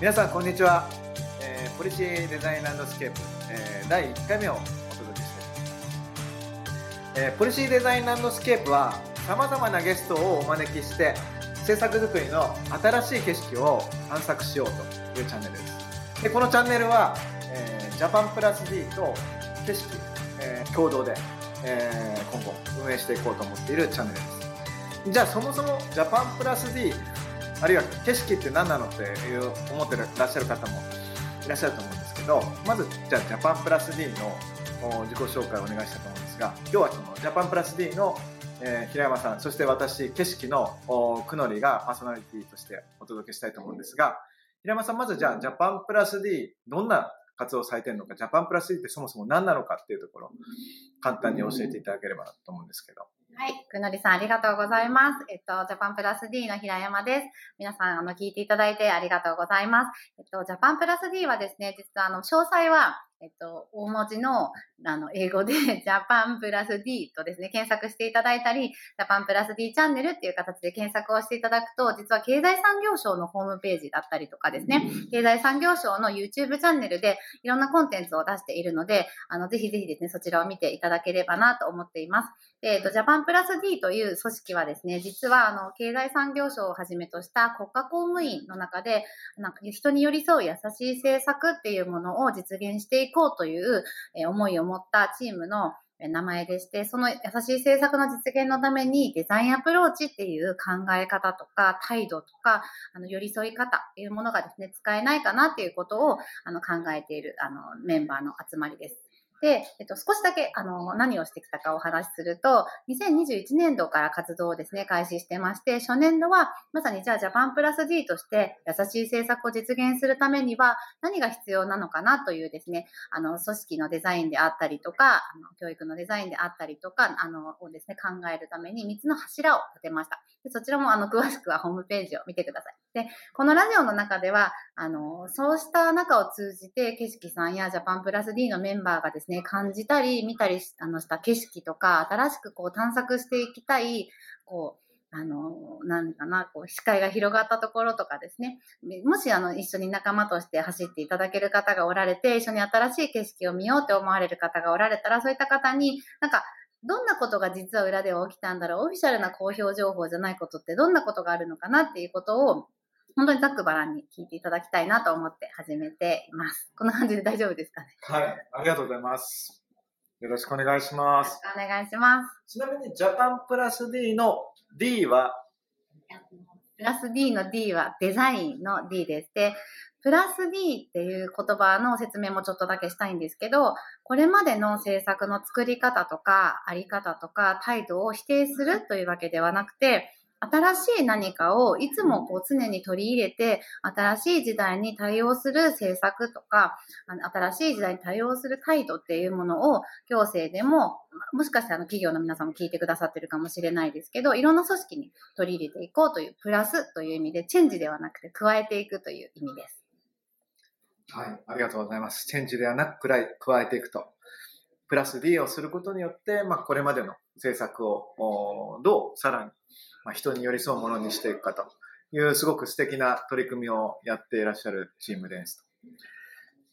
皆さんこんにちは、えー、 POLICY DESIGN LANDSCAPE、えー、第1回目をお届けしています、えー、 POLICY DESIGN LANDSCAPE はさまざまなゲストをお招きして政策作りの新しい景色を探索しようというチャンネルです。でこのチャンネルは、えー、ジャパンプラス D と景色、えー、共同で、えー、今後運営していこうと思っているチャンネルです。じゃあそもそもジャパンプラス D あるいは景色って何なのっていう思ってらっしゃる方もいらっしゃると思うんですけどまずじゃあジャパンプラス D の自己紹介をお願いしたいと思うんですが今日はそのジャパンプラス D の、え、平山さんそして私景色のくのりがパーソナリティとしてお届けしたいと思うんですが平山さんまずじゃあジャパンプラス D どんな活動されてるのかジャパンプラス D ってそもそも何なのかっていうところ簡単に教えていただければと思うんですけど。はい。くのりさん、ありがとうございます。えっと、ジャパンプラス D の平山です。皆さん、あの、聞いていただいてありがとうございます。えっと、ジャパンプラス D はですね、実は、あの、詳細は、えっと、大文字の、あの、英語で、ジャパンプラス D とですね、検索していただいたり、ジャパンプラス D チャンネルっていう形で検索をしていただくと、実は経済産業省のホームページだったりとかですね、経済産業省の YouTube チャンネルでいろんなコンテンツを出しているので、あの、ぜひぜひですね、そちらを見ていただければなと思っています。えっ、と、ジャパンプラス D という組織はですね、実は、あの、経済産業省をはじめとした国家公務員の中で、なんか人に寄り添う優しい政策っていうものを実現していこうという、思いを持ったチームの名前でして、その優しい政策の実現のためにデザインアプローチっていう考え方とか態度とか、あの、寄り添い方っていうものがですね、使えないかなっていうことをあの考えているあのメンバーの集まりです。で、えっと、少しだけ、あの、何をしてきたかお話しすると、2021年度から活動をですね、開始してまして、初年度は、まさにじゃあ、ジャパンプラス D として、優しい政策を実現するためには、何が必要なのかなというですね、あの、組織のデザインであったりとか、あの教育のデザインであったりとか、あの、をですね、考えるために3つの柱を立てました。でそちらも、あの、詳しくはホームページを見てください。で、このラジオの中では、あの、そうした中を通じて、景色さんやジャパンプラス D のメンバーがですね、感じたり、見たりあのした景色とか、新しくこう探索していきたい、こう、あの、なんかな、こう、視界が広がったところとかですね。もし、あの、一緒に仲間として走っていただける方がおられて、一緒に新しい景色を見ようって思われる方がおられたら、そういった方に、なんか、どんなことが実は裏では起きたんだろう？オフィシャルな公表情報じゃないことってどんなことがあるのかなっていうことを本当にざっくばらんに聞いていただきたいなと思って始めています。こんな感じで大丈夫ですかね？はい、ありがとうございます。よろしくお願いします。お願いします。ちなみに、ジャパンプラス D の D は？プラス D の D はデザインの D です。で、プラス D っていう言葉の説明もちょっとだけしたいんですけど、これまでの政策の作り方とか、あり方とか、態度を否定するというわけではなくて、新しい何かをいつもこう常に取り入れて、新しい時代に対応する政策とか、新しい時代に対応する態度っていうものを行政でも、もしかしてあの企業の皆さんも聞いてくださってるかもしれないですけど、いろんな組織に取り入れていこうという、プラスという意味で、チェンジではなくて加えていくという意味です。はい、ありがとうございます。チェンジではなく加えていくと。プラス D をすることによって、まあ、これまでの政策をどうさらにまあ、人に寄り添うものにしていくかというすごく素敵な取り組みをやっていらっしゃるチームです。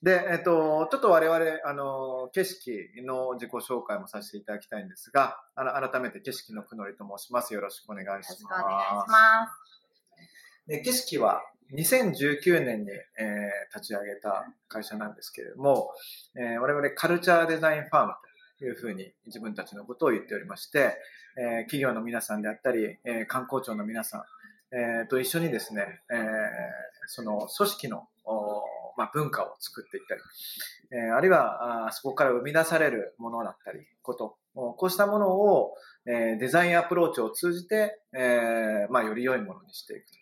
で、えっと、ちょっと我々、あの、景色の自己紹介もさせていただきたいんですが、あの改めて景色のくのりと申します。よろしくお願いします。よろしくお願いします。で景色は2019年に、えー、立ち上げた会社なんですけれども、えー、我々カルチャーデザインファームというふうに自分たちのことを言っておりまして、え企業の皆さんであったり、え観光庁の皆さん、えと一緒にですね、えその組織のまあ、文化を作っていったり、えあるいはあそこから生み出されるものだったり、こと、こうしたものを、えデザインアプローチを通じて、えまあ、より良いものにしていくと。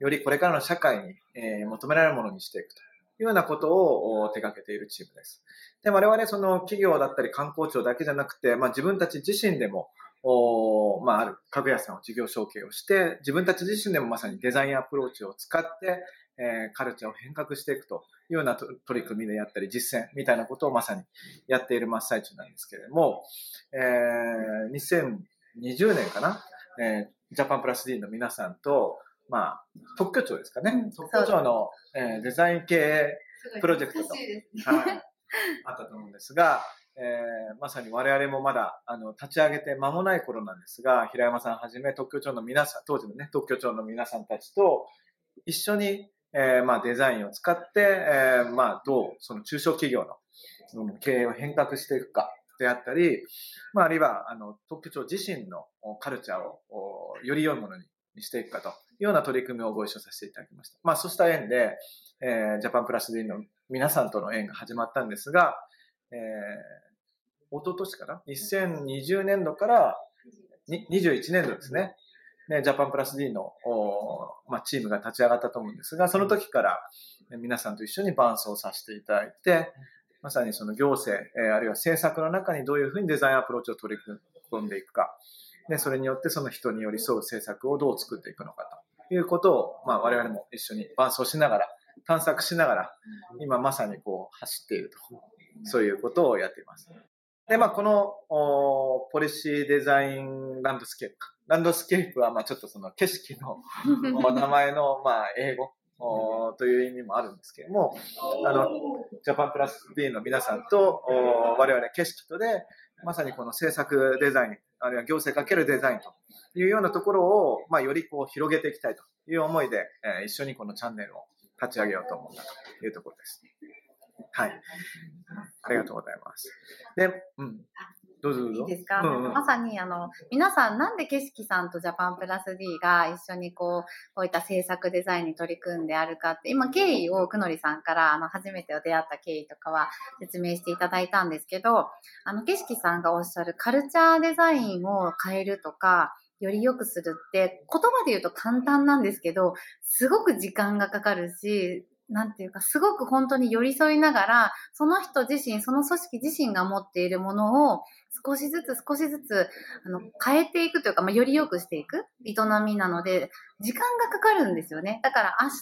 よりこれからの社会に、え求められるものにしていくというようなことを手掛けているチームです。で、我々その企業だったり観光庁だけじゃなくて、まあ、自分たち自身でも、おまあ、ある家具屋さんを事業承継をして、自分たち自身でもまさにデザインアプローチを使って、えー、カルチャーを変革していくというような取り組みでやったり、実践みたいなことをまさにやっている真っ最中なんですけれども、えー、2020年かな、えー、ジャパンプラス D の皆さんと、まあ、特許庁ですかね。うん特許庁の、えーデザイン系、プロジェクトと難しいですはね。い、あったと思うんですが、えーまさに我々もまだあの立ち上げて間もない頃なんですが、平山さんはじめ特許庁の皆さん、当時のね、特許庁の皆さんたちと一緒に、えーまあ、デザインを使って、えーまあ、どうその中小企業のうん経営を変革していくかであったり、まあ、あるいはあの特許庁自身のおカルチャーをおより良いものにしていくかというような取り組みをご一緒させていただきました。まあ、そうした縁で、えージャパンプラス D の皆さんとの縁が始まったんですが、えー、一昨年かな ?2020 年度から21年度ですね。ね、ジャパンプラス D の、おまあ、チームが立ち上がったと思うんですが、その時から皆さんと一緒に伴走させていただいて、まさにその行政、えーあるいは政策の中にどういうふうにデザインアプローチを取り組んでいくか。で、それによってその人に寄り添う政策をどう作っていくのかということを、まあ我々も一緒に伴走しながら、探索しながら、今まさにこう走っていると。そういうことをやっています。で、まあこのお POLICY DESIGN LANDSCAPE か。 landscape はまあちょっとその景色の お名前のまあ英語おという意味もあるんですけれども、あの、ジャパンプラス D の皆さんとお我々景色とで、まさにこの政策デザイン、あるいは行政かけるデザインというようなところを、まあ、よりこう広げていきたいという思いで、えー一緒にこのチャンネルを立ち上げようと思ったというところです。はい。ありがとうございます。で、うん。どうぞどうぞ。いいですか、うんうんまさにあの皆さんなんで景色さんとジャパンプラス D が一緒にこうこういった制作デザインに取り組んであるかって今経緯をくのりさんからあの初めて出会った経緯とかは説明していただいたんですけどあの景色さんがおっしゃるカルチャーデザインを変えるとかより良くするって言葉で言うと簡単なんですけどすごく時間がかかるしなんていうか、すごく本当に寄り添いながら、その人自身、その組織自身が持っているものを少しずつ少しずつあの変えていくというか、まあ、より良くしていく営みなので、時間がかかるんですよね。だから明日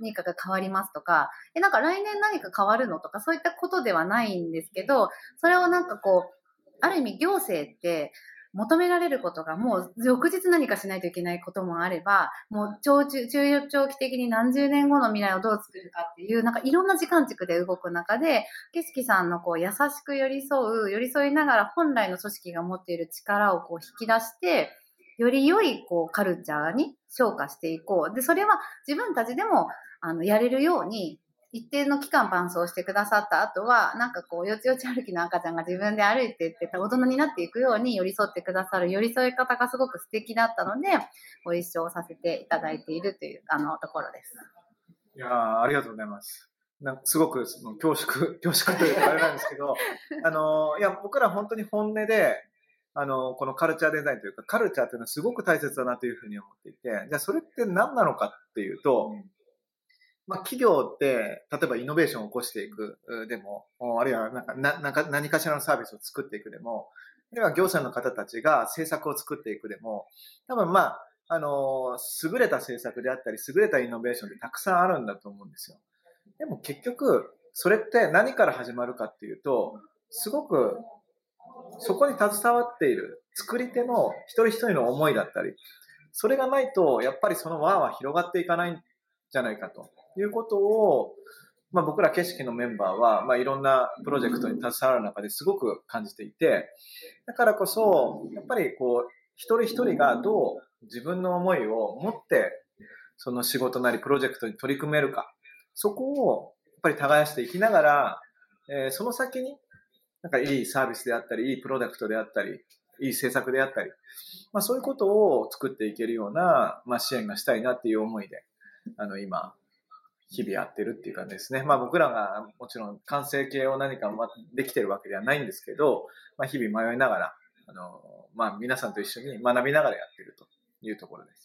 何かが変わりますとか、え、なんか来年何か変わるのとか、そういったことではないんですけど、それをなんかこう、ある意味行政って、求められることがもう翌日何かしないといけないこともあれば、もう長中、中長期的に何十年後の未来をどう作るかっていう、なんかいろんな時間軸で動く中で、景色さんのこう優しく寄り添う、寄り添いながら本来の組織が持っている力をこう引き出して、より良いこうカルチャーに昇華していこう。で、それは自分たちでもあのやれるように、一定の期間伴走してくださった後は、なんかこう、よちよち歩きの赤ちゃんが自分で歩いていって、大人になっていくように寄り添ってくださる寄り添い方がすごく素敵だったので、ご一緒させていただいているという、あの、ところです。いやーありがとうございます。なんかすごくその恐縮、恐縮というかあれなんですけど、あの、いや、僕ら本当に本音で、あの、このカルチャーデザインというか、カルチャーっていうのはすごく大切だなというふうに思っていて、じゃあそれって何なのかっていうと、まあ、企業って、例えばイノベーションを起こしていくでも、あるいはなんかななんか何かしらのサービスを作っていくでも、あるいは業者の方たちが政策を作っていくでも、多分まあ、あの、優れた政策であったり、優れたイノベーションってたくさんあるんだと思うんですよ。でも結局、それって何から始まるかっていうと、すごく、そこに携わっている作り手の一人一人の思いだったり、それがないと、やっぱりその輪は広がっていかないんじゃないかということを、まあ、僕ら景色のメンバーは、まあ、いろんなプロジェクトに携わる中ですごく感じていて、だからこそ、やっぱりこう、一人一人がどう自分の思いを持って、その仕事なりプロジェクトに取り組めるか、そこをやっぱり耕していきながら、えーその先に、なんかいいサービスであったり、いいプロダクトであったり、いい政策であったり、まあそういうことを作っていけるような、まあ支援がしたいなっていう思いで、あの今、日々やってるっていう感じですね。まあ僕らがもちろん完成形を何かできてるわけではないんですけど、まあ日々迷いながら、あの、まあ皆さんと一緒に学びながらやってるというところです。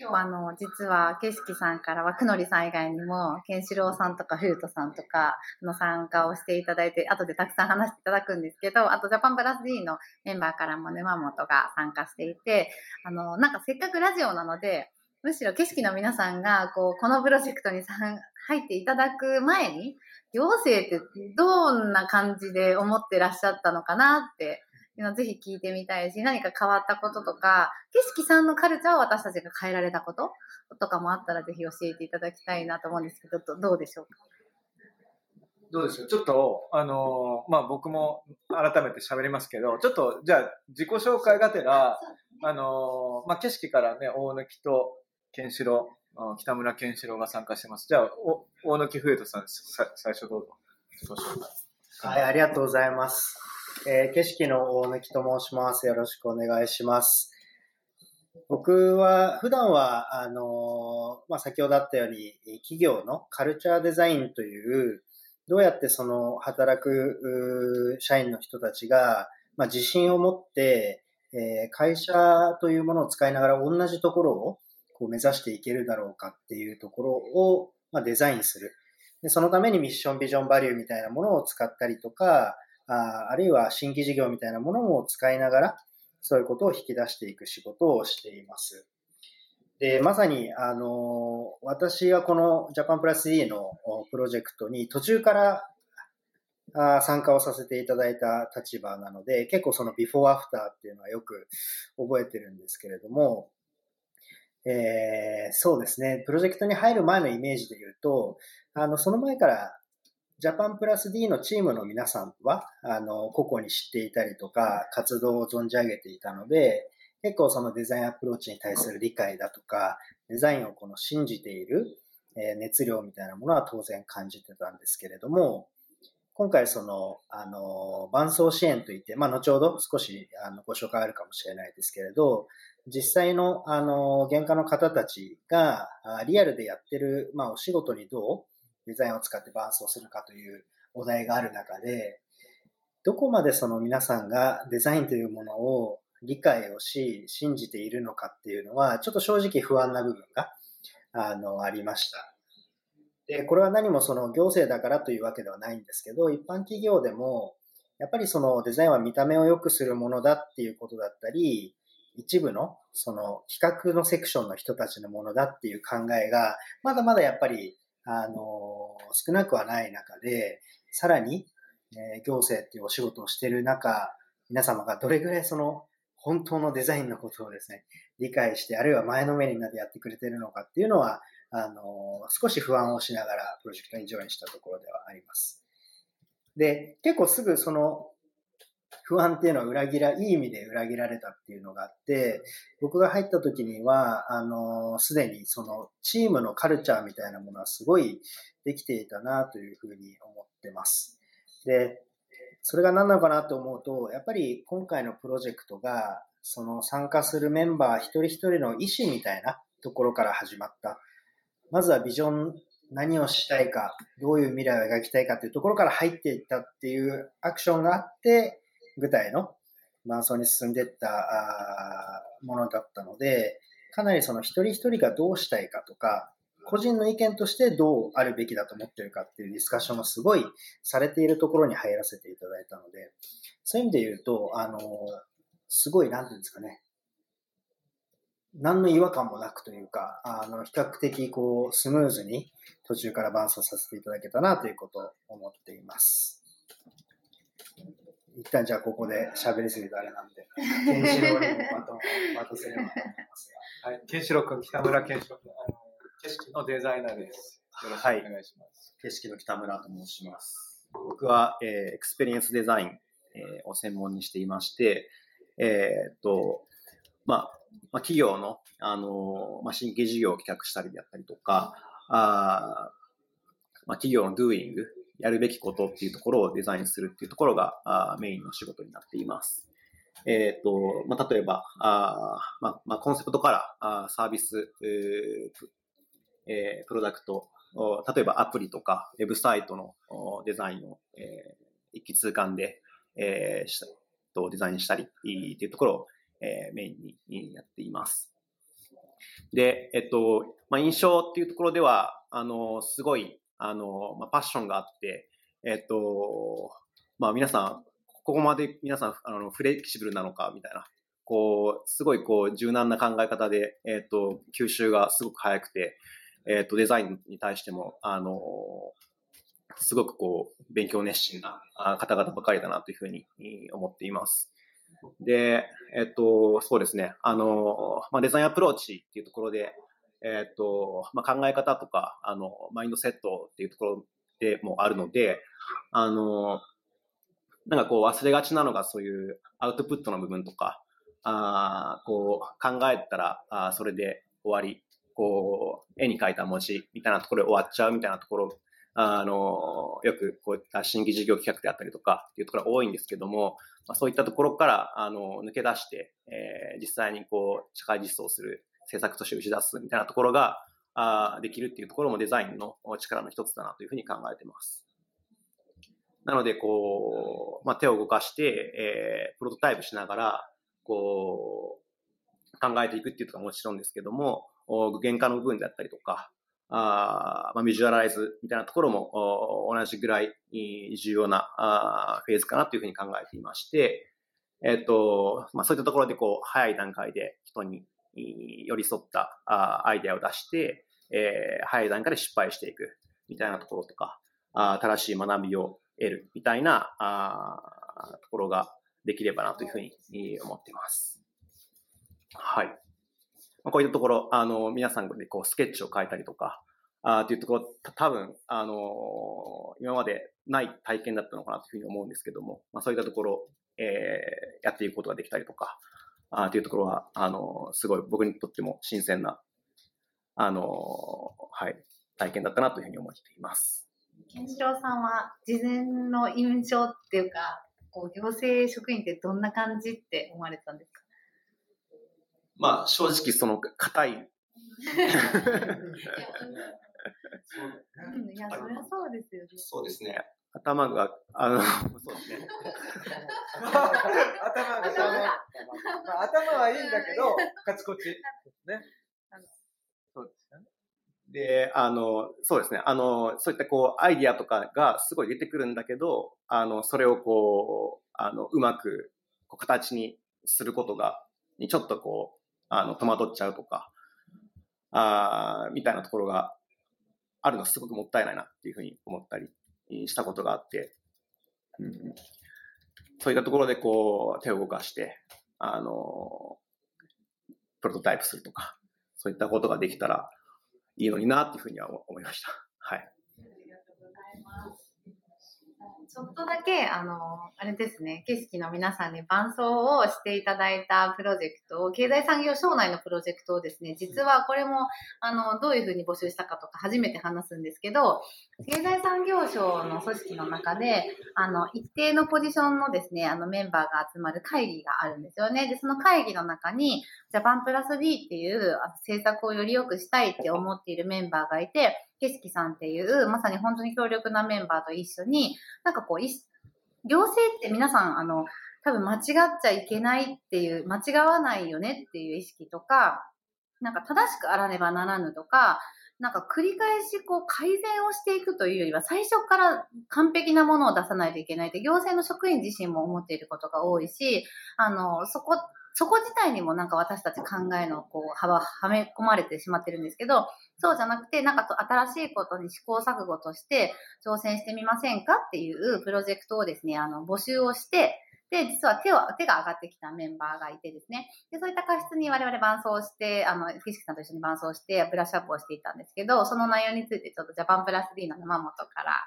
今日はあの、実は、景色さんからは、くのりさん以外にも、ケンシロウさんとか、フルートさんとかの参加をしていただいて、後でたくさん話していただくんですけど、あと、ジャパンプラス D のメンバーからも沼本が参加していて、あの、なんかせっかくラジオなので、むしろ景色の皆さんが、こう、このプロジェクトに参入っていただく前に、行政ってどんな感じで思ってらっしゃったのかなって、いうのをぜひ聞いてみたいし、何か変わったこととか、景色さんのカルチャーを私たちが変えられたこととかもあったらぜひ教えていただきたいなと思うんですけど、どうでしょうか？どうでしょう？ちょっと、あのー、まあ、僕も改めて喋りますけど、ちょっと、じゃあ、自己紹介がてら、あのー、まあ、景色からね、大貫とケンシロウ、北村ケンシロウが参加してます。じゃあ、大貫冬人さんさ、最初どうぞ。自己紹介。はい、ありがとうございます。えー、景色の大貫と申します。よろしくお願いします。僕は、普段は、あのまあ、先ほどあったように、企業のカルチャーデザインという、どうやってその働く社員の人たちが、まあ、自信を持って、えー、会社というものを使いながら同じところをこう目指していけるだろうかっていうところを、まあ、デザインする。でそのためにミッション、ビジョン、バリューみたいなものを使ったりとか、ああるいは新規事業みたいなものも使いながら、そういうことを引き出していく仕事をしています。で、まさに、あの、私はこのジャパンプラス D のプロジェクトに途中からあ参加をさせていただいた立場なので、結構そのビフォーアフターっていうのはよく覚えてるんですけれども、えー、そうですね、プロジェクトに入る前のイメージで言うと、あの、その前からジャパンプラス D のチームの皆さんは、あの、個々に知っていたりとか、活動を存じ上げていたので、結構そのデザインアプローチに対する理解だとか、デザインをこの信じている、え熱量みたいなものは当然感じてたんですけれども、今回その、あの、伴走支援といって、まあ、後ほど少しあのご紹介あるかもしれないですけれど、実際の、あの、原価の方たちが、リアルでやってる、まあ、お仕事にどうデザインを使って伴走するかというお題がある中で、どこまでその皆さんがデザインというものを理解をし、信じているのかっていうのは、ちょっと正直不安な部分が、あの、ありました。で、これは何もその行政だからというわけではないんですけど、一般企業でも、やっぱりそのデザインは見た目を良くするものだっていうことだったり、一部のその企画のセクションの人たちのものだっていう考えが、まだまだやっぱり、あの、少なくはない中で、さらに、え行政っていうお仕事をしている中、皆様がどれぐらいその本当のデザインのことをですね、理解して、あるいは前のめりになってやってくれてるのかっていうのは、あの、少し不安をしながらプロジェクトにジョインしたところではあります。で、結構すぐその不安っていうのは裏切ら、いい意味で裏切られたっていうのがあって、僕が入った時には、あの、すでにそのチームのカルチャーみたいなものはすごいできていたなというふうに思ってます。で、それが何なのかなと思うと、やっぱり今回のプロジェクトが、その参加するメンバー一人一人の意思みたいなところから始まった。まずはビジョン、何をしたいか、どういう未来を描きたいかっていうところから入っていったっていうアクションがあって、具体の伴走に進んでいったものだったので、かなりその一人一人がどうしたいかとか、個人の意見としてどうあるべきだと思ってるかっていうディスカッションがすごいされているところに入らせていただいたので、そういう意味で言うと、あの、すごい、なんていうんですかね、何の違和感もなくというか、あの、比較的こう、スムーズに途中から伴走させていただけたなということを思っています。一旦じゃあここで喋りすぎたあれなんで、ケンシロウにもバトンを渡せればと思いますが。はい、ケンシロウ君、北村ケンシロウ君、景色のデザイナーです。よろしくお願いします。はい、景色の北村と申します。僕は、えー、 experience design、えー、を専門にしていまして、えー、っと、まあ、まあ、企業の、あの、まあ、新規事業を企画したりであったりとか、あまあ、企業の doing、やるべきことっていうところをデザインするっていうところがあメインの仕事になっています。えっ、ー、と、まあ、例えば、あま、まあ、コンセプトからあサービス、えー、プロダクト、例えばアプリとかウェブサイトのデザインを、えー、一気通貫で、えー、とデザインしたりっていうところを、えー、メインにやっています。で、えっと、まあ、印象っていうところでは、あの、すごい、あの、まあ、パッションがあって、えっと、まあ、皆さん、ここまで皆さん、あの、フレキシブルなのか、みたいな、こう、すごいこう、柔軟な考え方で、えっと、吸収がすごく早くて、えっ、と、デザインに対しても、あの、すごくこう、勉強熱心な方々ばかりだなというふうに思っています。で、えっと、そうですね。あの、まあ、デザインアプローチっていうところで、えっと、まあ、考え方とか、あの、マインドセットっていうところでもあるので、あの、なんかこう忘れがちなのがそういうアウトプットの部分とか、あこう考えたらあそれで終わり、こう絵に描いた文字みたいなところで終わっちゃうみたいなところ、あのよくこういった新規事業企画であったりとかっていうところが多いんですけども、まあ、そういったところからあの抜け出して、えー、実際にこう社会実装する政策として打ち出すみたいなところがあできるっていうところもデザインの力の一つだなというふうに考えてます。なので、こう、まあ、手を動かして、えー、プロトタイプしながら、こう、考えていくっていうところはもちろんですけども、具現化の部分であったりとか、あまあ、ビジュアライズみたいなところも同じぐらい重要なあフェーズかなというふうに考えていまして、えっ、と、まあ、そういったところでこう、早い段階で人に寄り添ったあアイデアを出して、えー、早い段階で失敗していくみたいなところとか、あ新しい学びを得るみたいなあところができればなというふうに思っています。はい。こういったところ、あの、皆さんでこうスケッチを書いたりとか、あというところ、多分、あの今までない体験だったのかなというふうに思うんですけども、まあ、そういったところ、えー、やっていくことができたりとか、あというところは、あのすごい僕にとっても新鮮な、あのはい、体験だったなというふうに思っています。健志郎さんは事前の印象っていうか、こう行政職員ってどんな感じって思われてたんですか？まあ正直その硬い。いや、そりゃそうですよね。そうですね。頭が、あの、そうですね。頭が、頭頭はいいんだけど、カチコチ。ね。そうですよね。で、あの、そうですね。あの、そういったこう、アイディアとかがすごい出てくるんだけど、あの、それをこう、あの、うまく、こう、形にすることが、にちょっとこう、あの、戸惑っちゃうとか、あみたいなところがあるのすごくもったいないなっていうふうに思ったりしたことがあって、うん、そういったところでこう、手を動かして、あの、プロトタイプするとか、そういったことができたら、いいのになっていうふうには思いました。はい。ちょっとだけ、あの、あれですね、景色の皆さんに伴奏をしていただいたプロジェクト、経済産業省内のプロジェクトをですね、実はこれも、あの、どういうふうに募集したかとか初めて話すんですけど、経済産業省の組織の中で、あの、一定のポジションのですね、あの、メンバーが集まる会議があるんですよね。で、その会議の中に、ジャパンプラス D っていう政策をより良くしたいって思っているメンバーがいて、景色さんっていう、まさに本当に強力なメンバーと一緒に、なんかこう、行政って皆さん、あの、多分間違っちゃいけないっていう、間違わないよねっていう意識とか、なんか正しくあらねばならぬとか、なんか繰り返しこう改善をしていくというよりは最初から完璧なものを出さないといけないって行政の職員自身も思っていることが多いし、あの、そこそこ自体にもなんか私たち考えのこう幅はめ込まれてしまってるんですけど、そうじゃなくて、なんか新しいことに試行錯誤として挑戦してみませんかっていうプロジェクトをですね、あの、募集をして、で、実は手を、手が上がってきたメンバーがいてですね、で、そういった過失に我々伴走して、あの、景色さんと一緒に伴走して、ブラッシュアップをしていたんですけど、その内容についてちょっとジャパンプラス D の山本から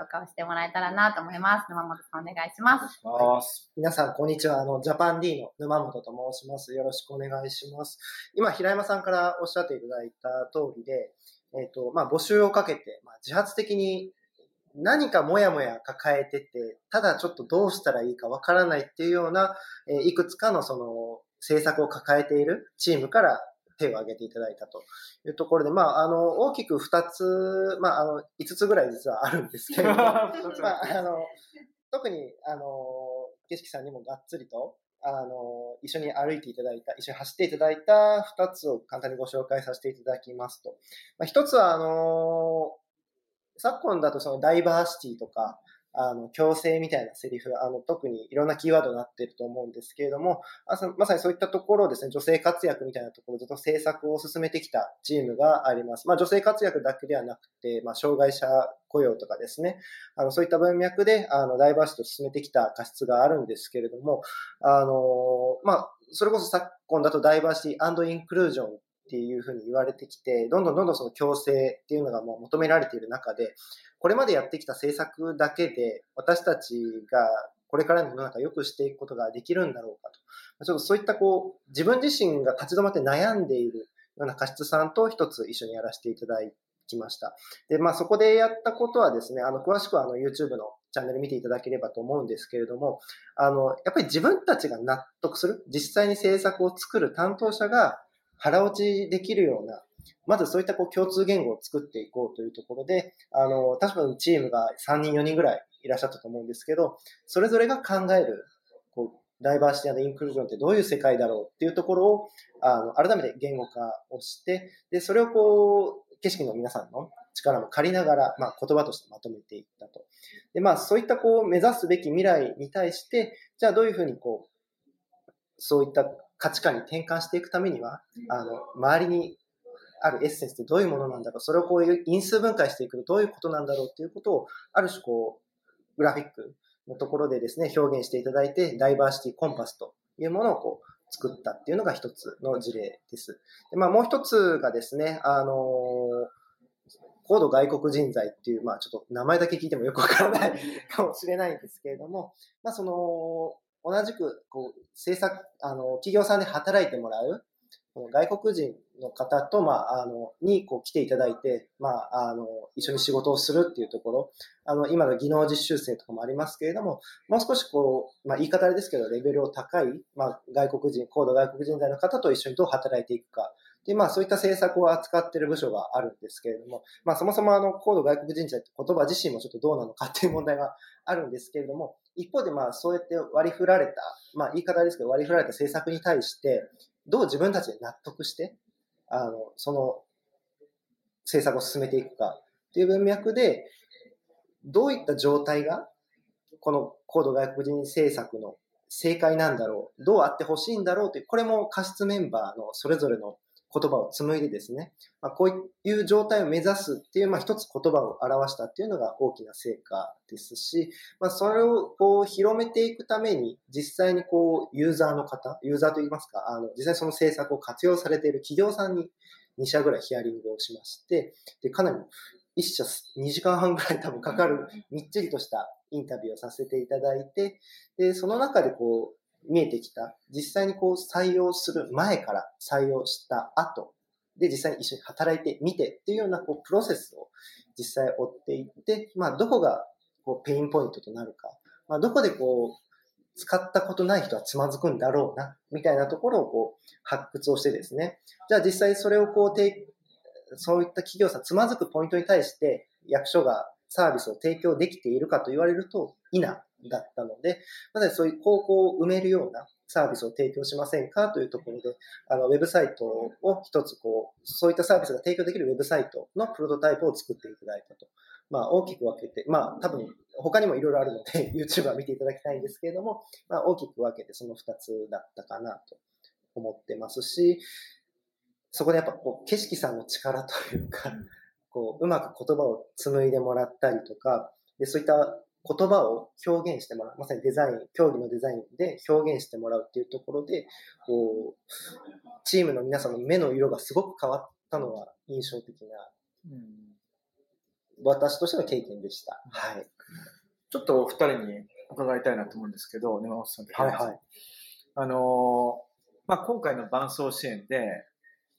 紹介をしてもらえたらなと思います。沼本さんお願いします。はい、皆さん、こんにちは。あの、ジャパン D の沼本と申します。よろしくお願いします。今、平山さんからおっしゃっていただいた通りで、えっ、ー、と、まあ、募集をかけて、まあ、自発的に何かもやもや抱えてて、ただちょっとどうしたらいいかわからないっていうような、えー、いくつかのその政策を抱えているチームから手を挙げていただいたというところで、まあ、あの、大きく2つ、まあ、あの、5つぐらい実はあるんですけれども、まあ、あの、特に、あの、景色さんにもがっつりと、あの、一緒に歩いていただいた、一緒に走っていただいた2つを簡単にご紹介させていただきますと。まあ、1つは、あの、昨今だとそのダイバーシティとか、あの、強制みたいなセリフ、あの、特にいろんなキーワードになっていると思うんですけれども、まさにそういったところをですね、女性活躍みたいなところずっと政策を進めてきたチームがあります。まあ、女性活躍だけではなくて、まあ、障害者雇用とかですね、あの、そういった文脈で、あの、ダイバーシティを進めてきた過失があるんですけれども、あの、まあ、それこそ昨今だとダイバーシティインクルージョンっていうふうに言われてきて、どんどんどんどんその強制っていうのがもう求められている中で、これまでやってきた政策だけで私たちがこれからの世の中を良くしていくことができるんだろうかと。ちょっとそういったこう、自分自身が立ち止まって悩んでいるような過失さんと一つ一緒にやらせていただきました。で、まあそこでやったことはですね、あの、詳しくはあの YouTube のチャンネル見ていただければと思うんですけれども、あの、やっぱり自分たちが納得する、実際に政策を作る担当者が腹落ちできるような、まずそういったこう共通言語を作っていこうというところで、あの、確かにチームが3人、4人ぐらいいらっしゃったと思うんですけど、それぞれが考える、こう、ダイバーシティインクルージョンってどういう世界だろうっていうところを、あの、改めて言語化をして、で、それをこう、景色の皆さんの力も借りながら、まあ、言葉としてまとめていったと。で、まあ、そういったこう、目指すべき未来に対して、じゃあどういうふうにこう、そういった価値観に転換していくためには、あの、周りにあるエッセンスってどういうものなんだろう、それをこういう因数分解していくとどういうことなんだろうっていうことを、ある種こう、グラフィックのところでですね、表現していただいて、ダイバーシティコンパスというものをこう、作ったっていうのが一つの事例です。でまあ、もう一つがですね、あの高度外国人材っていう、まあちょっと名前だけ聞いてもよくわからない かもしれないんですけれども、まあその、同じく、こう、政策、あの、企業さんで働いてもらう、外国人の方と、まあ、あの、に、こう、来ていただいて、まあ、あの、一緒に仕事をするっていうところ、あの、今の技能実習生とかもありますけれども、もう少しこう、まあ、言い方あれですけど、レベルを高い、まあ、外国人、高度外国人材の方と一緒にどう働いていくか、で、まあそういった政策を扱っている部署があるんですけれども、まあそもそもあの高度外国人材って言葉自身もちょっとどうなのかっていう問題があるんですけれども、一方でまあそうやって割り振られた、まあ言い方ですけど割り振られた政策に対して、どう自分たちで納得して、あの、その政策を進めていくかっていう文脈で、どういった状態が、この高度外国人政策の正解なんだろう、どうあってほしいんだろうという、これも過失メンバーのそれぞれの言葉を紡いでですね、まあ、こういう状態を目指すっていう、まあ、一つ言葉を表したっていうのが大きな成果ですし、まあ、それをこう広めていくために、実際にこう、ユーザーの方、ユーザーといいますか、あの、実際その政策を活用されている企業さんに2社ぐらいヒアリングをしまして、で、かなり1社2時間半ぐらい多分かかるみっちりとしたインタビューをさせていただいて、で、その中でこう、見えてきた、実際にこう採用する前から採用した後、で、実際に一緒に働いてみてっていうようなこうプロセスを実際追っていって、まあ、どこがこうペインポイントとなるか、まあ、どこでこう、使ったことない人はつまずくんだろうな、みたいなところをこう、発掘をしてですね、じゃあ実際それをこう、そういった企業さんつまずくポイントに対して役所がサービスを提供できているかと言われると、否。だったので、まさにそういう高校を埋めるようなサービスを提供しませんかというところで、あの、ウェブサイトを一つこう、そういったサービスが提供できるウェブサイトのプロトタイプを作っていただいたと。まあ、大きく分けて、まあ、多分、他にもいろいろあるので、YouTube は見ていただきたいんですけれども、まあ、大きく分けてその二つだったかなと思ってますし、そこでやっぱこう、景色さんの力というか、こう、うまく言葉を紡いでもらったりとか、で、そういった言葉を表現してもらう。まさにデザイン、競技のデザインで表現してもらうっていうところで、こう、チームの皆さんの目の色がすごく変わったのは印象的な、うん、私としての経験でした。はい。ちょっとお二人に伺いたいなと思うんですけど、根本さんとはいはい。あのまあ、今回の伴走支援で、やっ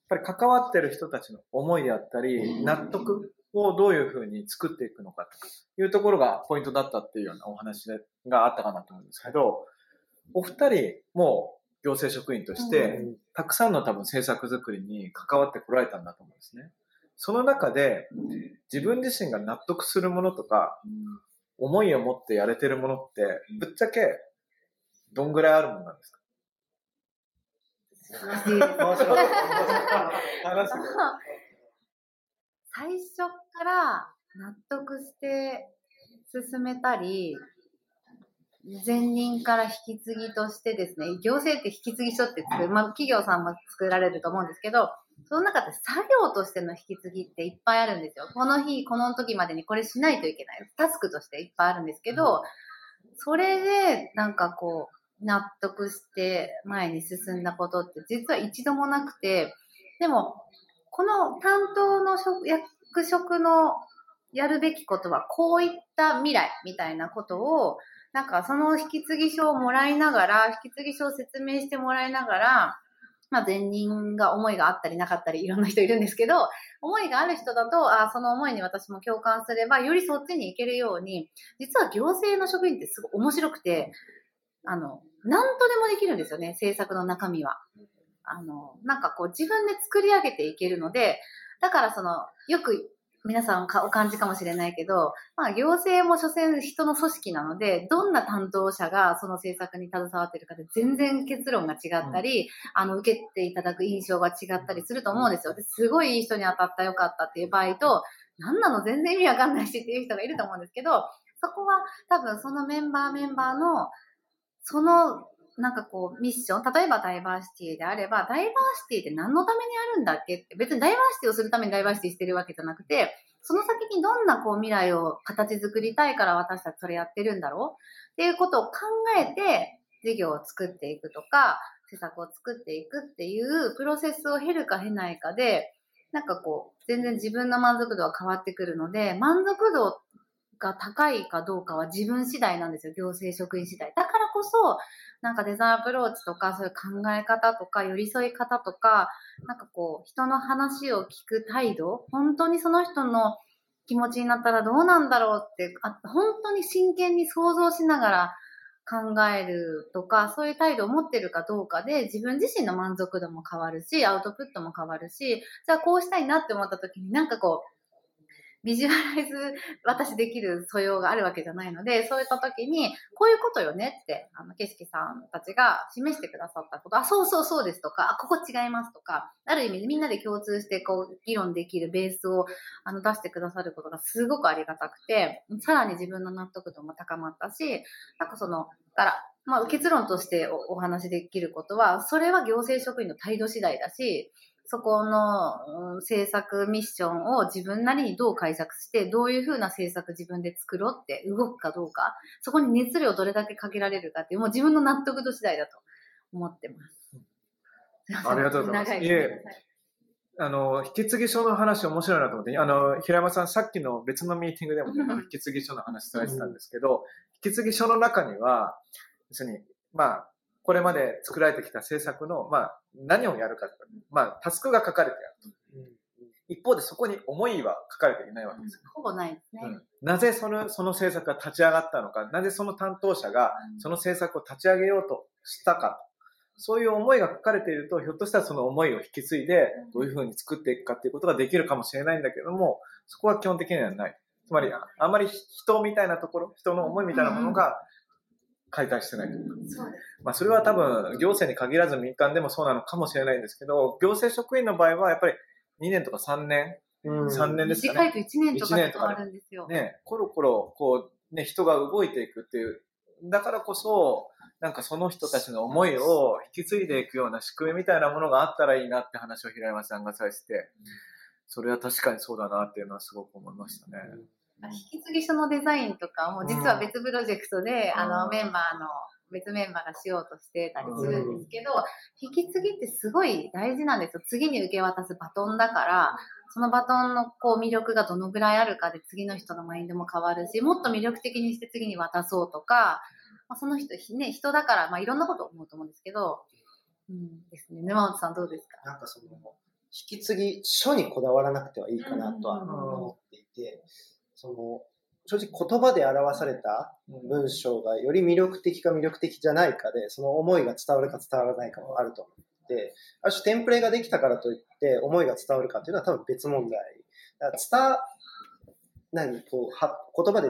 ぱり関わってる人たちの思いであったり、納得をどういうふうに作っていくのかというところがポイントだったっていうようなお話があったかなと思うんですけど、お二人も行政職員として、たくさんの多分政策作りに関わってこられたんだと思うんですね。その中で、自分自身が納得するものとか、思いを持ってやれてるものって、ぶっちゃけ、どんぐらいあるものなんですか？最初から納得して進めたり、前任から引き継ぎとしてですね、行政って引き継ぎ書って作る、まあ企業さんも作られると思うんですけど、その中で作業としての引き継ぎっていっぱいあるんですよ。この日、この時までにこれしないといけない。タスクとしていっぱいあるんですけど、それでなんかこう、納得して前に進んだことって実は一度もなくて、でも、この担当の職役職のやるべきことはこういった未来みたいなことを、なんかその引き継ぎ書をもらいながら、引き継ぎ書を説明してもらいながら、まあ前任が思いがあったりなかったりいろんな人いるんですけど、思いがある人だと、あその思いに私も共感すれば、よりそっちに行けるように、実は行政の職員ってすごい面白くて、あの、何とでもできるんですよね、政策の中身は。あの、なんかこう自分で作り上げていけるので、だからその、よく皆さんお感じかもしれないけど、まあ行政も所詮人の組織なので、どんな担当者がその政策に携わっているかで全然結論が違ったり、うん、あの、受けていただく印象が違ったりすると思うんですよ。ですごいいい人に当たったよかったっていう場合と、なんなの全然意味わかんないしっていう人がいると思うんですけど、そこは多分そのメンバーメンバーの、そのなんかこう、ミッション、例えばダイバーシティであれば、ダイバーシティって何のためにあるんだっけって、別にダイバーシティをするためにダイバーシティしてるわけじゃなくて、その先にどんなこう未来を形作りたいから私たちそれやってるんだろう？っていうことを考えて、事業を作っていくとか、施策を作っていくっていうプロセスを経るか経ないかで、なんかこう、全然自分の満足度は変わってくるので、満足度が高いかどうかは自分次第なんですよ。行政職員次第。だからこそ、なんかデザインアプローチとか、そういう考え方とか、寄り添い方とか、なんかこう、人の話を聞く態度、本当にその人の気持ちになったらどうなんだろうって、あ本当に真剣に想像しながら考えるとか、そういう態度を持ってるかどうかで、自分自身の満足度も変わるし、アウトプットも変わるし、じゃあこうしたいなって思った時になんかこう、ビジュアライズ私できる素養があるわけじゃないので、そういった時に、こういうことよねって、あの、景色さんたちが示してくださったこと、あ、そうそうそうですとか、あ、ここ違いますとか、ある意味みんなで共通してこう、議論できるベースをあの出してくださることがすごくありがたくて、さらに自分の納得度も高まったし、なんかその、だから、まあ、結論としてお話しできることは、それは行政職員の態度次第だし、そこの、政策ミッションを自分なりにどう解釈して、どういうふうな政策自分で作ろうって動くかどうか、そこに熱量をどれだけかけられるかっていう、もう自分の納得度次第だと思ってます。ありがとうございます。いえ、あの、引き継ぎ書の話面白いなと思って、あの、平山さんさっきの別のミーティングでも、ね、引き継ぎ書の話されてたんですけど、引き継ぎ書の中には、要するに、まあ、これまで作られてきた政策の、まあ、何をやるかまあ、タスクが書かれてあると。一方でそこに思いは書かれていないわけですよ。ほぼないですね。うん、なぜそのその政策が立ち上がったのか、なぜその担当者がその政策を立ち上げようとしたか、そういう思いが書かれていると、ひょっとしたらその思いを引き継いで、どういうふうに作っていくかっていうことができるかもしれないんだけども、そこは基本的にはない。つまり、あまり人みたいなところ、人の思いみたいなものが解体してないというか。そうまあ、それは多分、行政に限らず民間でもそうなのかもしれないんですけど、行政職員の場合はやっぱり2年とか3年、うん、3年ですかね。短いと1年とかで変わるんですよ。ね、コロコロ、こう、ね、人が動いていくっていう。だからこそ、なんかその人たちの思いを引き継いでいくような仕組みみたいなものがあったらいいなって話を平山さんがされてて、それは確かにそうだなっていうのはすごく思いましたね。うん引き継ぎ書のデザインとかも実は別プロジェクトで、あのメンバーの別メンバーがしようとしてたりするんですけど、引き継ぎってすごい大事なんですよ。次に受け渡すバトンだから、そのバトンのこう魅力がどのぐらいあるかで次の人のマインドも変わるし、もっと魅力的にして次に渡そうとか、まあ、その人、ね、人だから、まあ、いろんなこと思うと思うんですけど、うんですね。沼本さんどうですか？なんかその、引き継ぎ書にこだわらなくてはいいかなとは思っていて、その、正直言葉で表された文章がより魅力的か魅力的じゃないかで、その思いが伝わるか伝わらないかもあると思って、ある種テンプレができたからといって思いが伝わるかっていうのは多分別問題。だから伝、何、こう、は、言葉で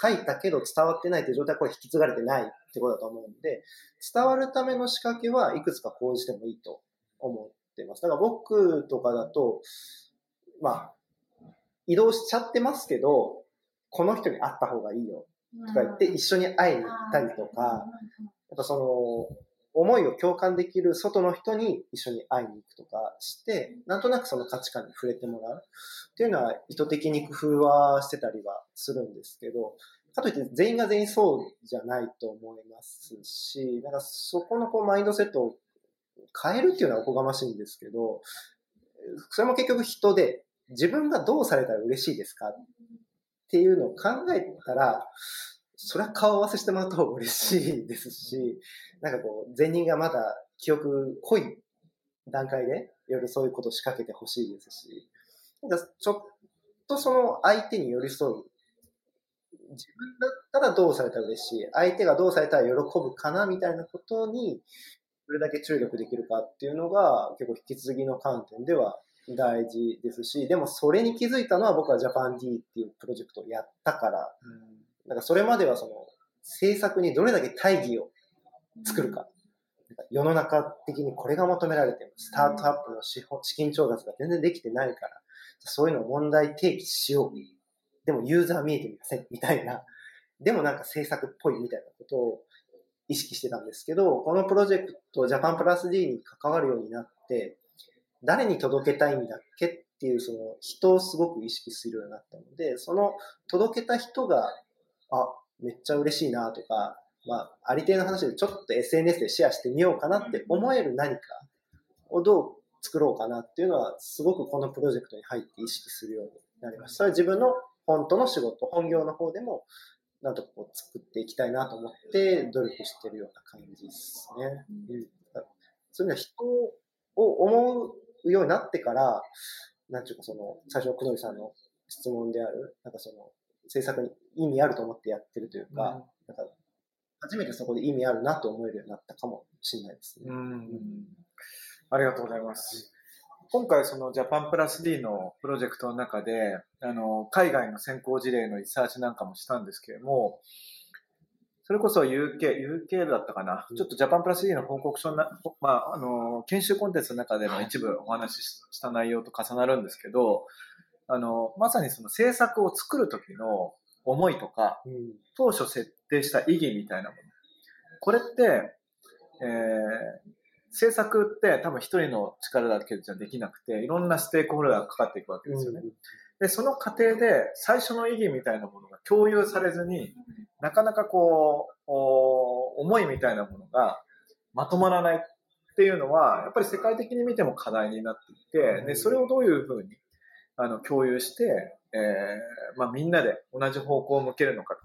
書いたけど伝わってないっていう状態はこれ引き継がれてないってことだと思うんで、伝わるための仕掛けはいくつか講じてもいいと思ってます。だから僕とかだと、まあ、移動しちゃってますけど、この人に会った方がいいよ。とか言って一緒に会いに行ったりとか、やっぱその、思いを共感できる外の人に一緒に会いに行くとかして、なんとなくその価値観に触れてもらう。っていうのは意図的に工夫はしてたりはするんですけど、かといって全員が全員そうじゃないと思いますし、なんかそこのこうマインドセットを変えるっていうのはおこがましいんですけど、それも結局人で自分がどうされたら嬉しいですか？っていうのを考えたら、それは顔合わせしてもらった方が嬉しいですし、なんかこう、前人がまだ記憶濃い段階で、いろいろそういうことを仕掛けてほしいですし、なんかちょっとその相手に寄り添う。自分だったらどうされたら嬉しい。相手がどうされたら喜ぶかなみたいなことに、どれだけ注力できるかっていうのが、結構引き継ぎの観点では大事ですし、でもそれに気づいたのは僕はジャパン D っていうプロジェクトをやったから、なんかそれまではその制作にどれだけ大義を作るか。世の中的にこれが求められてる。スタートアップの資本資金調達が全然できてないから、そういうのを問題提起しよう。でもユーザー見えてみません。みたいな。でもなんか制作っぽいみたいなことを意識してたんですけど、このプロジェクト、ジャパンプラス D に関わるようになって、誰に届けたいんだっけっていう、その人をすごく意識するようになったので、その届けた人が、あ、めっちゃ嬉しいなとか、まあ、ありていの話でちょっと SNS でシェアしてみようかなって思える何かをどう作ろうかなっていうのは、すごくこのプロジェクトに入って意識するようになりました。それは自分の本当の仕事、本業の方でも、なんとかこう作っていきたいなと思って努力してるような感じですね。うん、そういうのは人を思うようになってから、なんていうかその、最初の久野井さんの質問である、なんかその、制作に意味あると思ってやってるというか、なんか、初めてそこで意味あるなと思えるようになったかもしれないですね。うん。ありがとうございます。今回そのジャパンプラス D のプロジェクトの中で、あの、海外の先行事例のリサーチなんかもしたんですけれども、それこそ UK、UK だったかな、ちょっとジャパンプラス D の報告書な、まあ、あの、研修コンテンツの中での一部お話しした内容と重なるんですけど、あの、まさにその制作を作る時の思いとか、うん。当初設定した意義みたいなもの。これって、えー、制作って多分一人の力だけじゃできなくて、いろんなステークホルダーがかかっていくわけですよね。で、その過程で最初の意義みたいなものが共有されずに、なかなかこう、お思いみたいなものがまとまらないっていうのは、やっぱり世界的に見ても課題になっていて、で、それをどういうふうにあの共有して、えーまあ、みんなで同じ方向を向けるのかと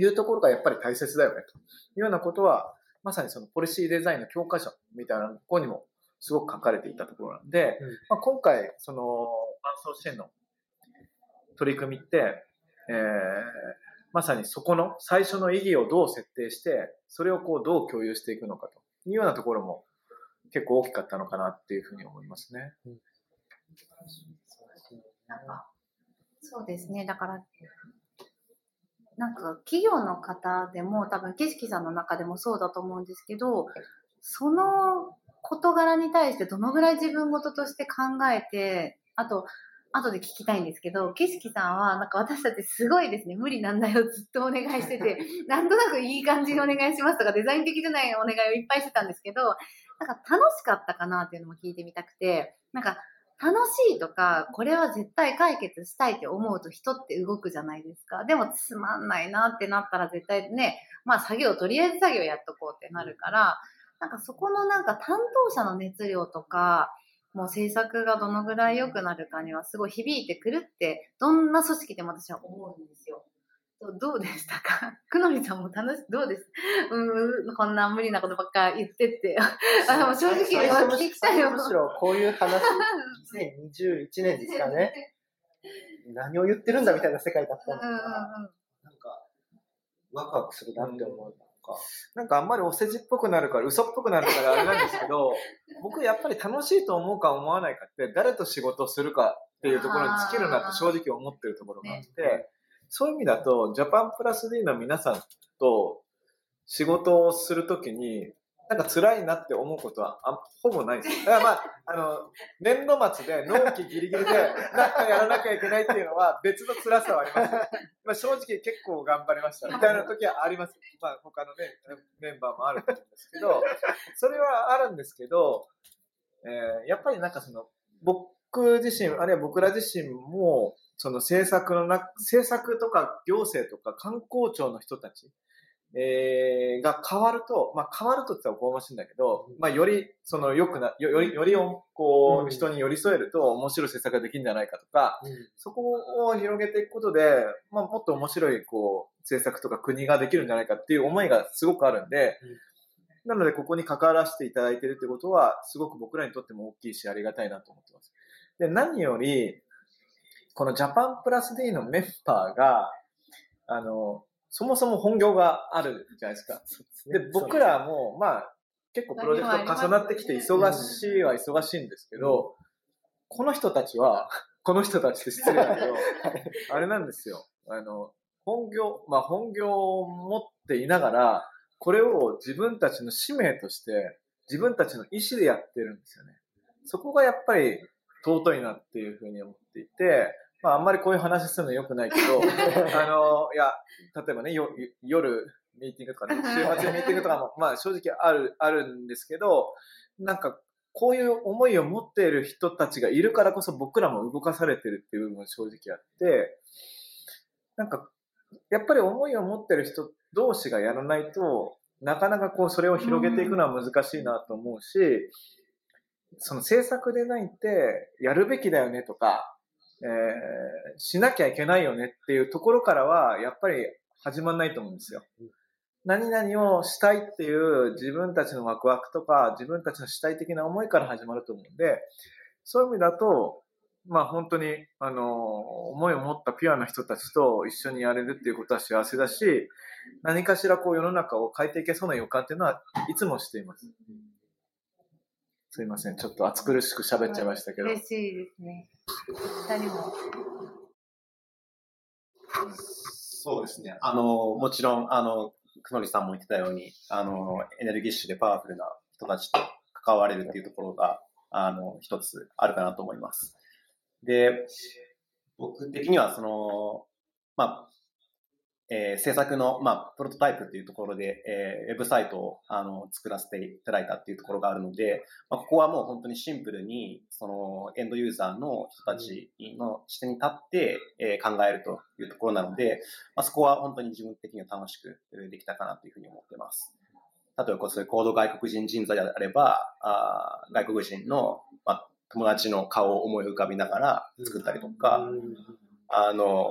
いうところがやっぱり大切だよねというようなことは、まさにそのポリシーデザインの教科書みたいなところにもすごく書かれていたところなんで、うん。まあ、今回、その、伴走支援の取り組みって、えーまさにそこの最初の意義をどう設定して、それをこうどう共有していくのかというようなところも結構大きかったのかなっていうふうに思いますね。なんか、そうですね。だから、なんか企業の方でも多分景色さんの中でもそうだと思うんですけど、その事柄に対してどのぐらい自分事として考えて、あと、後で聞きたいんですけど、景色さんはなんか私たちすごいですね、無理難題をずっとお願いしてて、なんとなくいい感じにお願いしますとか、デザイン的じゃないお願いをいっぱいしてたんですけど、なんか楽しかったかなっていうのも聞いてみたくて、なんか楽しいとか、これは絶対解決したいって思うと人って動くじゃないですか。でもつまんないなってなったら絶対ね、まあ作業、とりあえず作業やっとこうってなるから、なんかそこのなんか担当者の熱量とか、もう制作がどのぐらい良くなるかにはすごい響いてくるって、どんな組織でも私は思うんですよ。どどうでしたか？くのみさんも楽し、どうです？うん、こんな無理なことばっか言ってって。あもう正直聞きたいよむしろこういう話、2021年ですかね。何を言ってるんだみたいな世界だったんうんうん。なんか、ワクワクするなって思う。なんか、なんかあんまりお世辞っぽくなるから、嘘っぽくなるからあれなんですけど、僕やっぱり楽しいと思うか思わないかって、誰と仕事をするかっていうところに尽きるなと正直思ってるところがあって、そういう意味だと、ジャパンプラス D の皆さんと仕事をするときに、なんか辛いなって思うことはあほぼないです。だからまあ、あの、年度末で納期ギリギリでなんかやらなきゃいけないっていうのは別の辛さはあります。まあ正直結構頑張りましたみたいな時はあります。まあ他のね、メンバーもあると思うんですけど、それはあるんですけど、えー、やっぱりなんかその、僕自身、あるいは僕ら自身も、その政策のな、政策とか行政とか観光庁の人たち、えー、が変わると、まあ、変わるとって言ったらましいんだけど、まあ、より、その、良くな、より、より、こう、人に寄り添えると面白い政策ができるんじゃないかとか、うん、そこを広げていくことで、まあ、もっと面白い、こう、政策とか国ができるんじゃないかっていう思いがすごくあるんで、うん、なので、ここに関わらせていただいているってことは、すごく僕らにとっても大きいし、ありがたいなと思ってます。で、何より、このジャパンプラス D のメンバーが、あの、そもそも本業があるじゃないですか。で、僕らも、まあ、結構プロジェクト重なってきて忙しいは忙しいんですけど、この人たちは、この人たちって失礼だけど、あれなんですよ。あの、本業、まあ本業を持っていながら、これを自分たちの使命として、自分たちの意思でやってるんですよね。そこがやっぱり尊いなっていうふうに思っていて、まあ、あんまりこういう話するの良くないけど、あの、いや、例えばね、よ夜、ミーティングとかね、週末ミーティングとかも、まあ、正直ある、あるんですけど、なんか、こういう思いを持っている人たちがいるからこそ僕らも動かされてるっていう部分が正直あって、なんか、やっぱり思いを持ってる人同士がやらないと、なかなかこう、それを広げていくのは難しいなと思うし、その政策でないって、やるべきだよねとか、えー、しなきゃいけないよねっていうところからは、やっぱり始まんないと思うんですよ。何々をしたいっていう自分たちのワクワクとか、自分たちの主体的な思いから始まると思うんで、そういう意味だと、まあ本当に、あの、思いを持ったピュアな人たちと一緒にやれるっていうことは幸せだし、何かしらこう世の中を変えていけそうな予感っていうのはいつもしています。すいません。ちょっと暑苦しく喋っちゃいましたけど。嬉しいですね。二人も。そうですね。あの、もちろん、あの、くのりさんも言ってたように、あの、エネルギッシュでパワフルな人たちと関われるっていうところが、あの、一つあるかなと思います。で、僕的には、その、まあ、えー、制作の、まあ、プロトタイプっていうところで、えー、ウェブサイトを、あの、作らせていただいたっていうところがあるので、まあ、ここはもう本当にシンプルに、その、エンドユーザーの人たちの視点に立って、えー、考えるというところなので、まあ、そこは本当に自分的には楽しくできたかなというふうに思ってます。例えば、そういうコード外国人人材であれば、あ外国人の、まあ、友達の顔を思い浮かびながら作ったりとか、あの、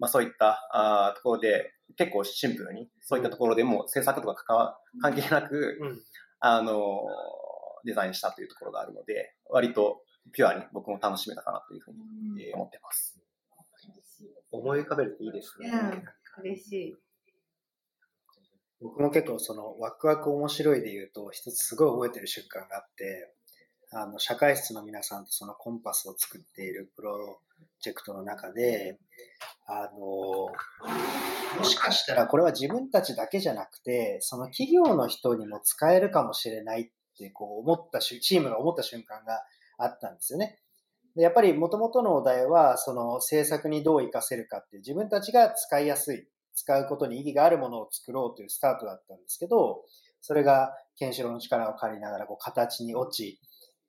まあ、そういったあところで結構シンプルにそういったところでも制作とか関わ関係なく、うん、あのデザインしたというところがあるので割とピュアに僕も楽しめたかなというふうに、え思ってます。思い浮かべるといいですね。うん、嬉しい。僕も結構そのワクワク面白いで言うと一つすごい覚えてる瞬間があって、あの社会室の皆さんとそのコンパスを作っているプロジェクトの中で、あの、もしかしたらこれは自分たちだけじゃなくて、その企業の人にも使えるかもしれないってこう思ったしチームが思った瞬間があったんですよね。でやっぱり元々のお題は、その政策にどう活かせるかっていう自分たちが使いやすい、使うことに意義があるものを作ろうというスタートだったんですけど、それがケンシロウの力を借りながらこう形に落ち、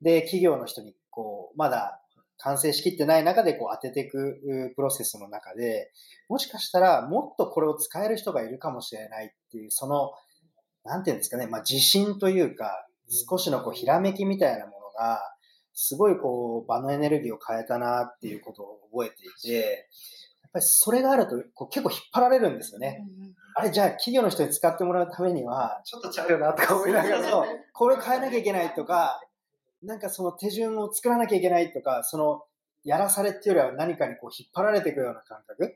で、企業の人にこう、まだ完成しきってない中でこう当てていくプロセスの中で、もしかしたらもっとこれを使える人がいるかもしれないっていう、その、なんていうんですかね、まあ自信というか、少しのこうひらめきみたいなものが、すごいこう場のエネルギーを変えたなっていうことを覚えていて、やっぱりそれがあるとこう結構引っ張られるんですよね。あれじゃあ企業の人に使ってもらうためには、ちょっとちゃうよなとか思いながら、これ変えなきゃいけないとか、なんかその手順を作らなきゃいけないとか、そのやらされっていうよりは何かにこう引っ張られていくような感覚。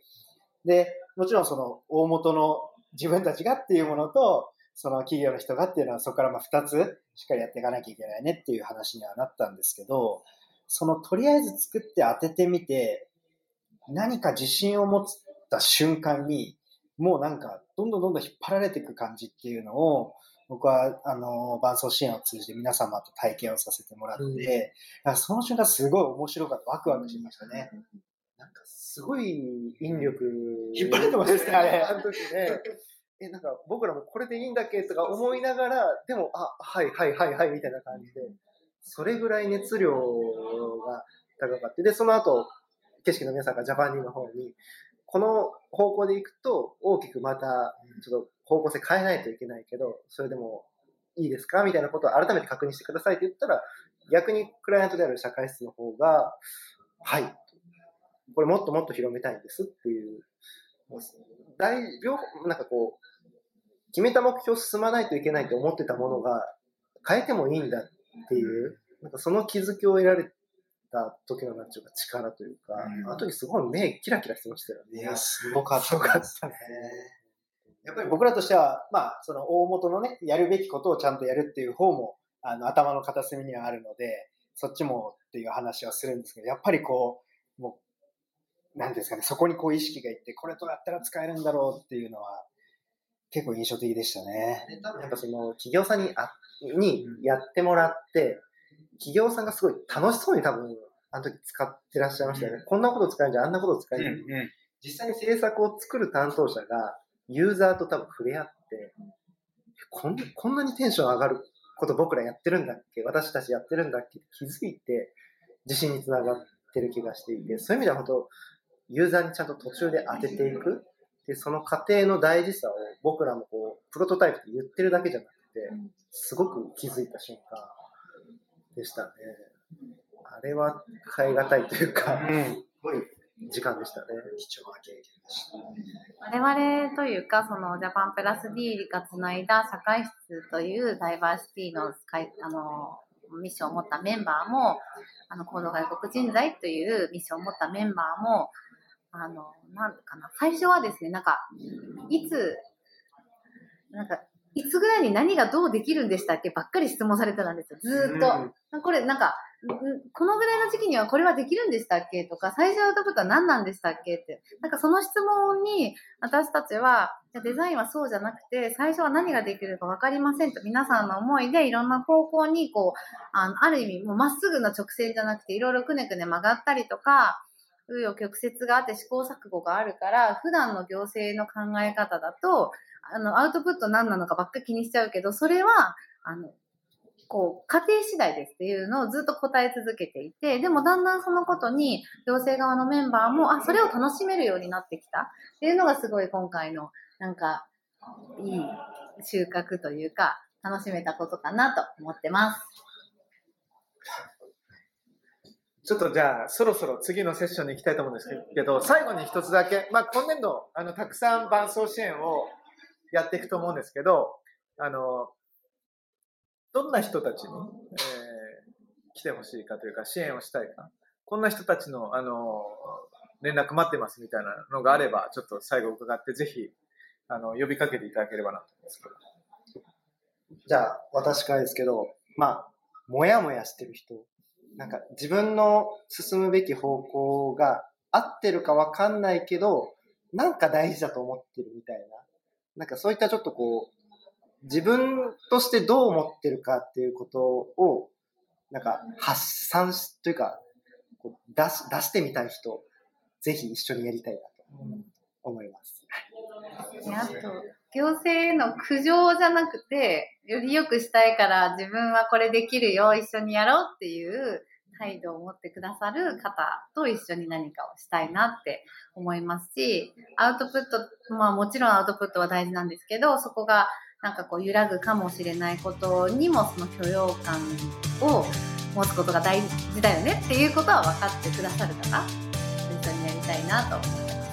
で、もちろんその大元の自分たちがっていうものと、その企業の人がっていうのはそこからまあ2つしっかりやっていかなきゃいけないねっていう話にはなったんですけど、そのとりあえず作って当ててみて、何か自信を持った瞬間に、もうなんかどんどんどんどん引っ張られていく感じっていうのを、僕は、あの、伴奏支援を通じて皆様と体験をさせてもらって、うん、その瞬間すごい面白かった。ワクワクしましたね。なんかすごい引力。引っ張れてましたね、あれ。あの時ね。え、なんか僕らもこれでいいんだっけとか思いながら、でも、あ、はいはいはいはいみたいな感じで、それぐらい熱量が高かった。で、その後、景色の皆さんがジャパニーの方に、この方向で行くと大きくまたちょっと方向性変えないといけないけど、それでもいいですか？みたいなことを改めて確認してくださいって言ったら、逆にクライアントである社会室の方が、はい、これもっともっと広めたいんですっていう、大両なんかこう、決めた目標進まないといけないと思ってたものが変えてもいいんだっていう、なんかその気づきを得られた時のなんていうか力というか、うん、あの時すごい目キラキラしてましたよね。いや、すごかったですね。やっぱり僕らとしては、まあ、その大元のね、やるべきことをちゃんとやるっていう方も、あの、頭の片隅にはあるので、そっちもっていう話はするんですけど、やっぱりこう、もう、なんですかね、そこにこう意識がいって、これどうやったら使えるんだろうっていうのは、結構印象的でしたね。やっぱその、企業さんにあにやってもらって、企業さんがすごい楽しそうに多分、あの時使ってらっしゃいましたよね。うん、こんなこと使えるんじゃん、あんなこと使えるんじゃん。うんうん、実際に制作を作る担当者が、ユーザーと多分触れ合って、こんこんなにテンション上がること僕らやってるんだっけ？私たちやってるんだっけ？気づいて、自信につながってる気がしていて、そういう意味では本当、ユーザーにちゃんと途中で当てていく。で、その過程の大事さを僕らもこう、プロトタイプで言ってるだけじゃなくて、すごく気づいた瞬間でしたね。あれは変え難いというか、うん、すごい時間でしたね。貴重な経験でした。我々というか、そのジャパンプラス D がつないだ社会室というダイバーシティのあのミッションを持ったメンバーも、あの、行動外国人材というミッションを持ったメンバーも、あの、なんかな、最初はですね、なんか、いつ、なんか、いつぐらいに何がどうできるんでしたっけ？ばっかり質問されてたんですよ。ずっと。うん、これ、なんか、このぐらいの時期にはこれはできるんでしたっけ？とか、最初やったことは何なんでしたっけって。なんかその質問に私たちは、デザインはそうじゃなくて、最初は何ができるか分かりませんと皆さんの思いでいろんな方向にこう、あのある意味もうまっすぐな直線じゃなくていろいろくねくね曲がったりとか、紆余曲折があって試行錯誤があるから、普段の行政の考え方だと、あの、アウトプット何なのかばっか気にしちゃうけど、それは、あの、こう、家庭次第ですっていうのをずっと答え続けていて、でもだんだんそのことに行政側のメンバーも、あ、それを楽しめるようになってきたっていうのがすごい今回の、なんか、いい収穫というか、楽しめたことかなと思ってます。ちょっとじゃあ、そろそろ次のセッションに行きたいと思うんですけど、最後に一つだけ、まあ、今年度、あの、たくさん伴走支援をやっていくと思うんですけど、あの、どんな人たちに、えー、来てほしいかというか、支援をしたいか、こんな人たちの、あの、連絡待ってますみたいなのがあれば、ちょっと最後伺って、ぜひ、あの、呼びかけていただければなと思います。じゃあ、私からですけど、まあ、もやもやしてる人、なんか自分の進むべき方向が合ってるかわかんないけど、なんか大事だと思ってるみたいな。なんかそういったちょっとこう、自分としてどう思ってるかっていうことを、なんか発散し、というか、こう出し、出してみたい人、ぜひ一緒にやりたいなと思います。あと、行政への苦情じゃなくて、より良くしたいから自分はこれできるよ、一緒にやろうっていう態度を持ってくださる方と一緒に何かをしたいなって思いますし、アウトプット、まあもちろんアウトプットは大事なんですけど、そこがなんかこう揺らぐかもしれないことにもその許容感を持つことが大事だよねっていうことは分かってくださる方一緒にやりたいなと思ってま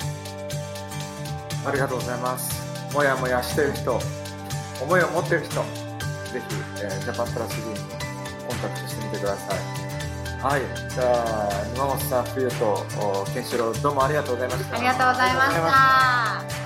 すありがとうございます。もやもやしてる人思いを持ってる人ぜひ、えー、ジャパンプラス D にコンタクトしてみてくださいはい。じゃあ、今本さん、冬と、ケンシロウ、どうもありがとうございました。ありがとうございました。